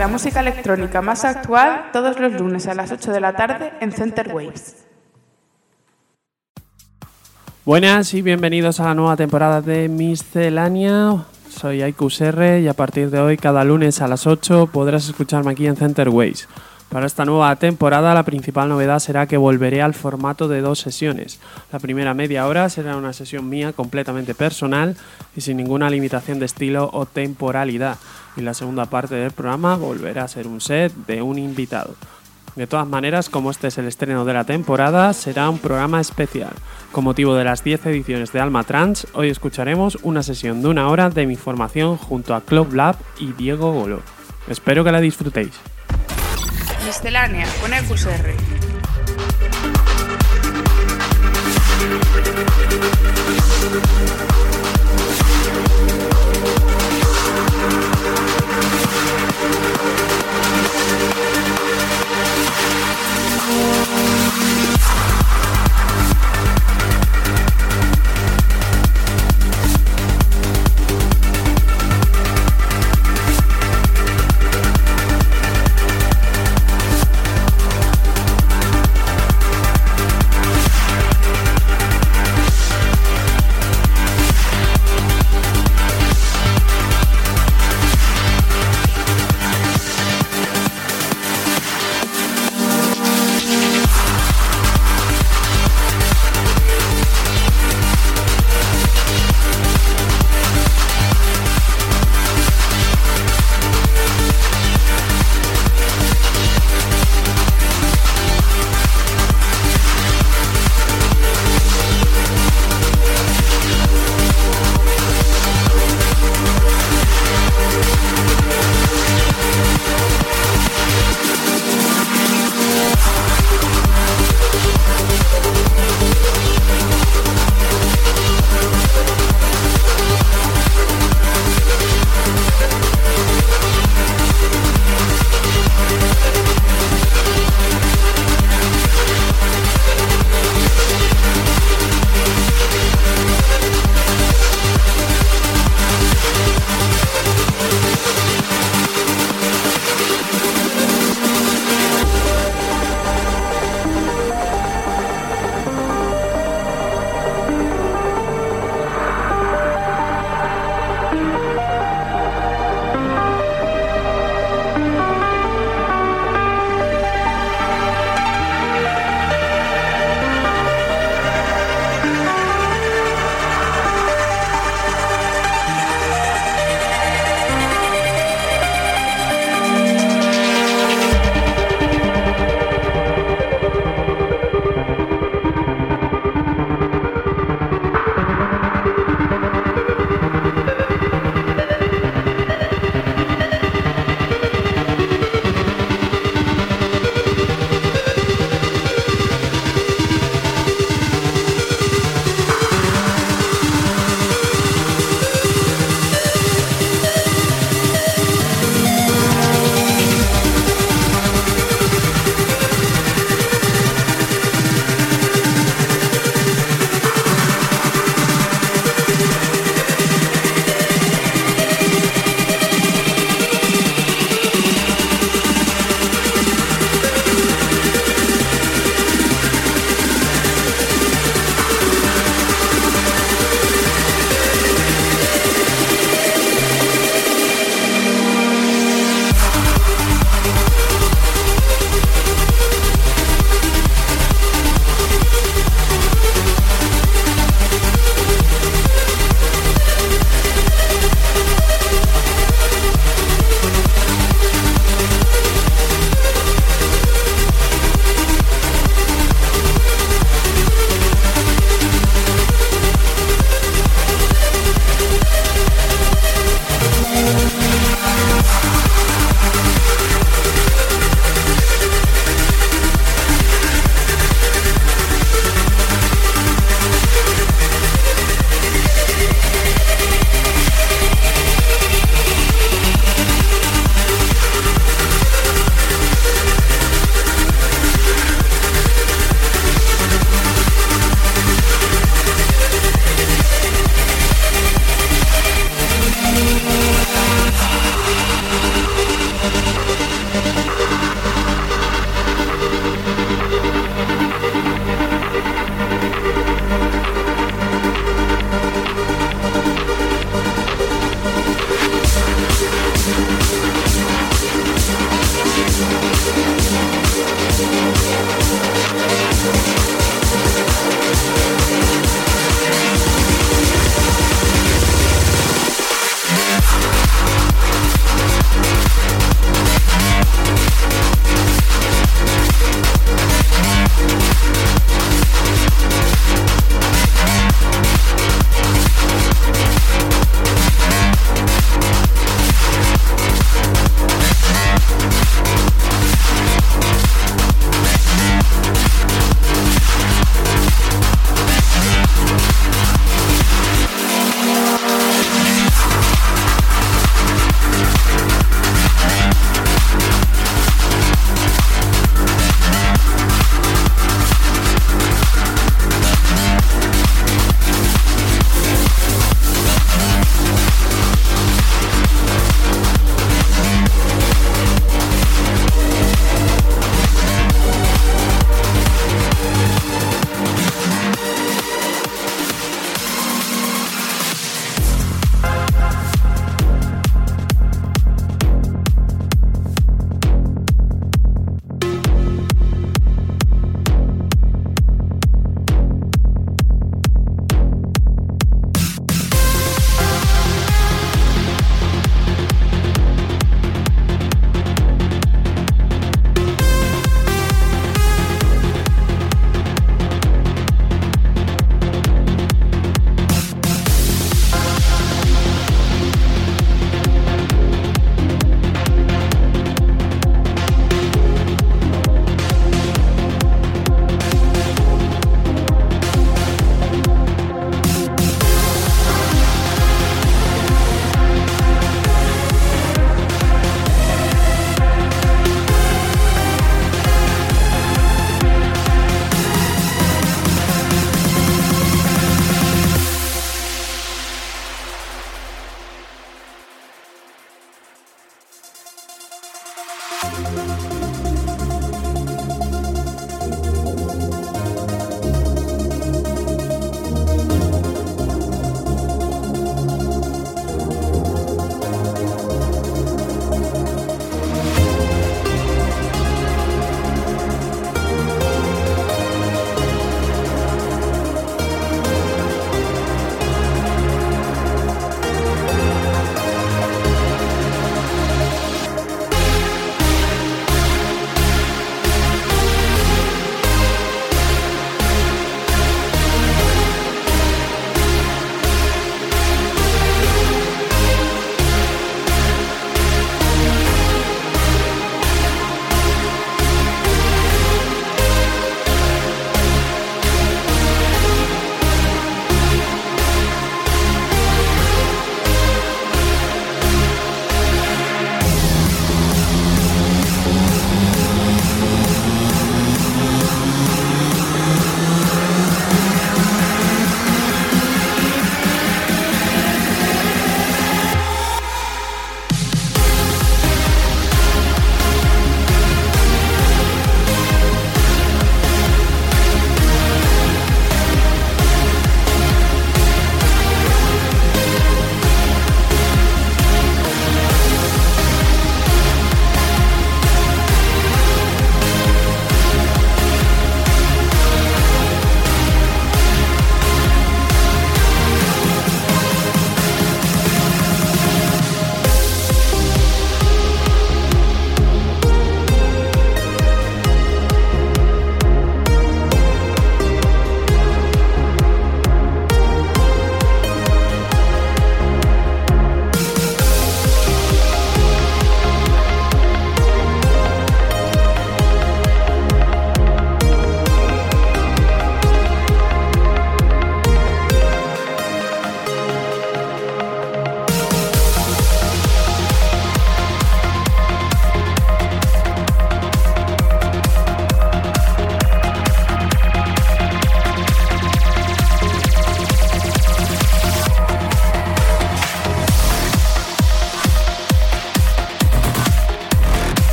La música electrónica más actual todos los lunes a las 8 de la tarde en Center Waves. Buenas y bienvenidos a la nueva temporada de Miscelánea. Soy Aikusr y a partir de hoy, cada lunes a las 8, podrás escucharme aquí en Center Waves. Para esta nueva temporada la principal novedad será que volveré al formato de dos sesiones. La primera media hora será una sesión mía completamente personal y sin ninguna limitación de estilo o temporalidad y la segunda parte del programa volverá a ser un set de un invitado. De todas maneras, como este es el estreno de la temporada, será un programa especial. Con motivo de las 10 ediciones de Alma Trans, hoy escucharemos una sesión de una hora de mi formación junto a Club Lab y Diego Golo. Espero que la disfrutéis. Miscelánea con el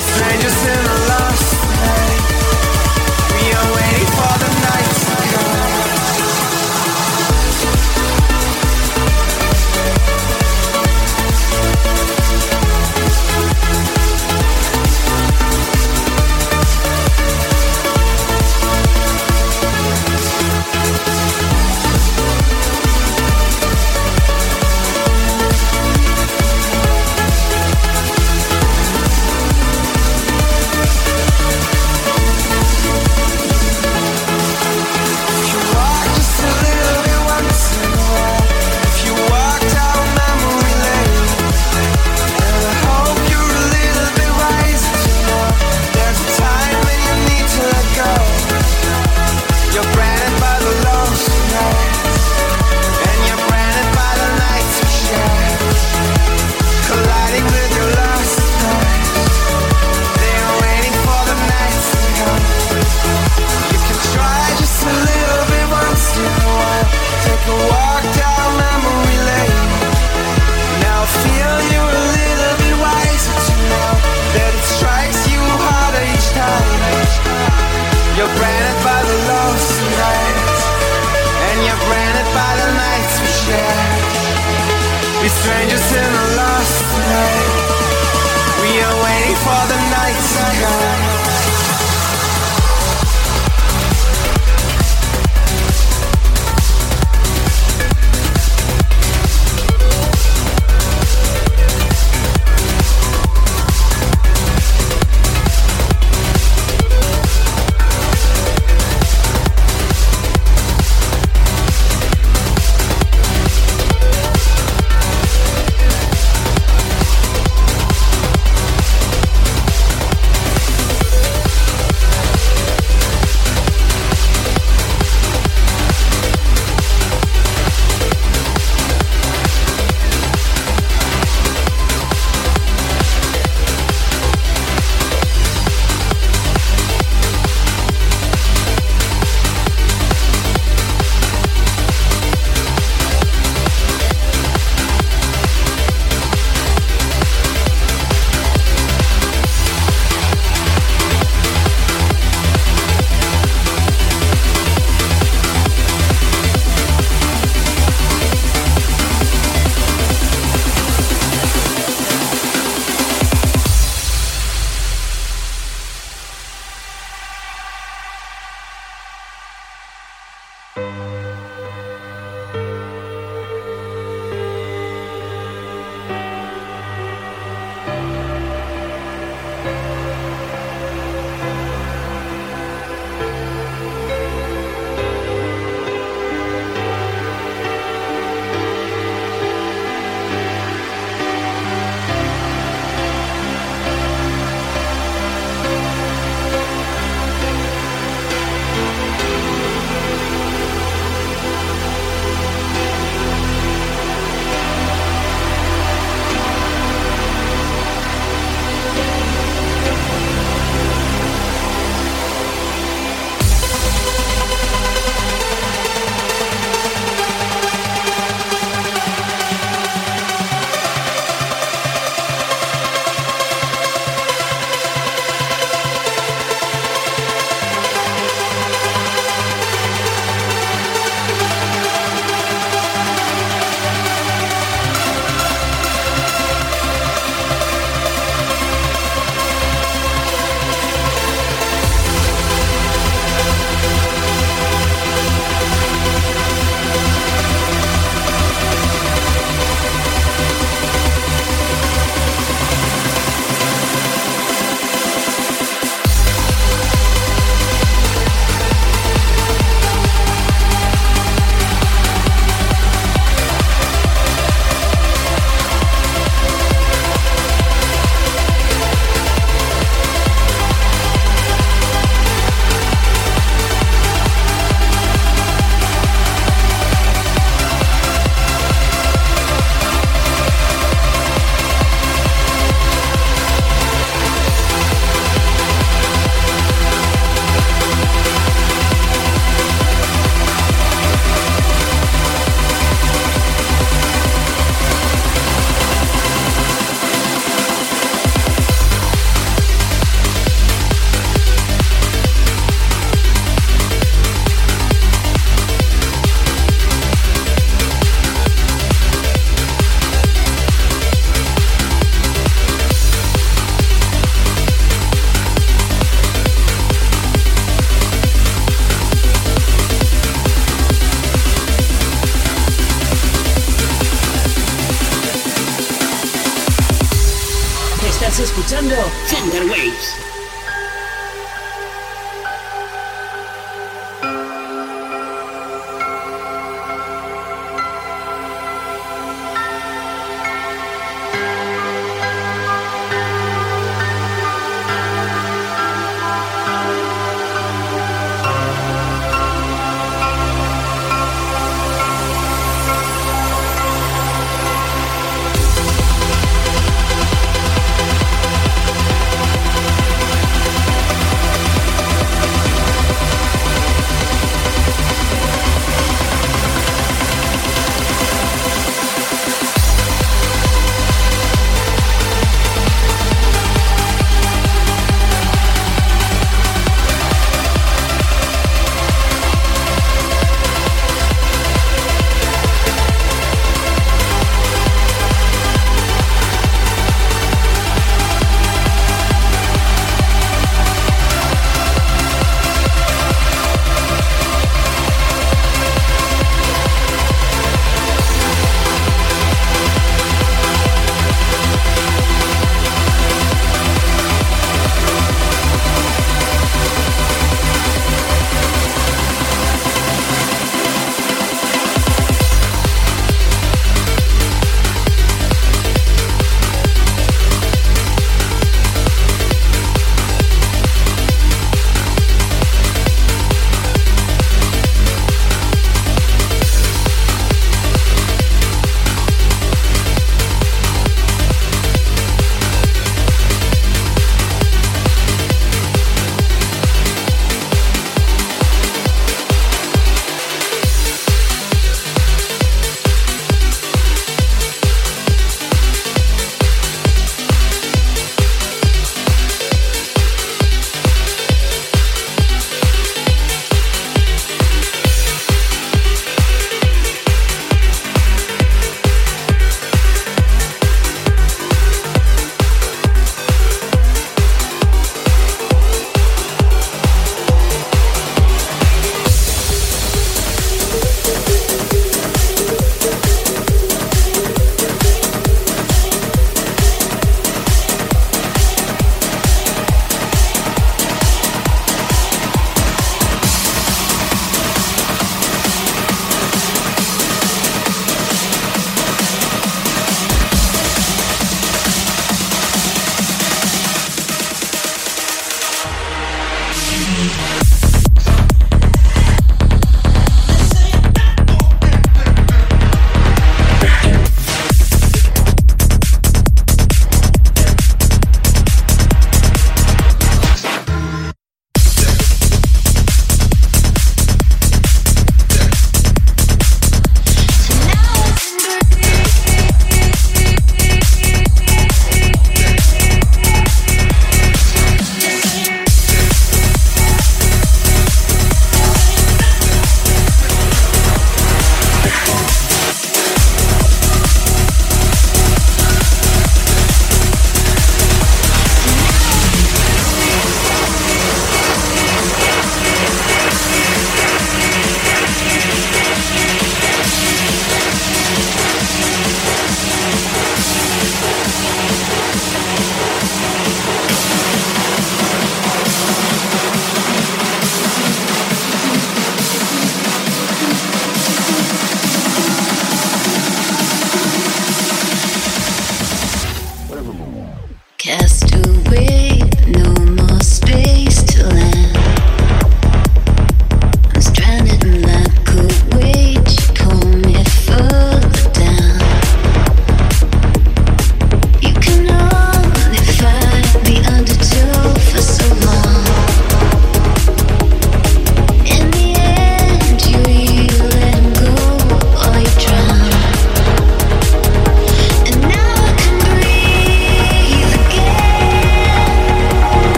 Strangers in a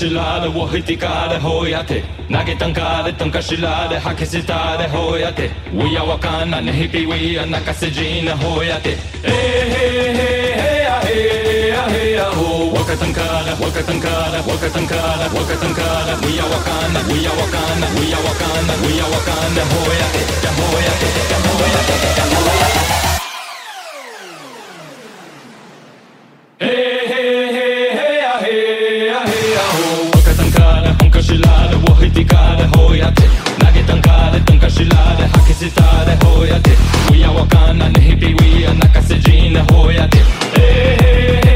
shilade wo hitikade hoyate nage tankade tanka shilade hakisitade hoyate we are wakana ne hippie we are nakasejina hoyate hey hey hey hey ah hey ah hey ah ho wakatankada wakatankada wakatankada wakatankada we are wakana we are wakana we are wakana we are wakana hoyate hoyate hoyate hoyate We are walking Uia the nehipi We are not a hoia.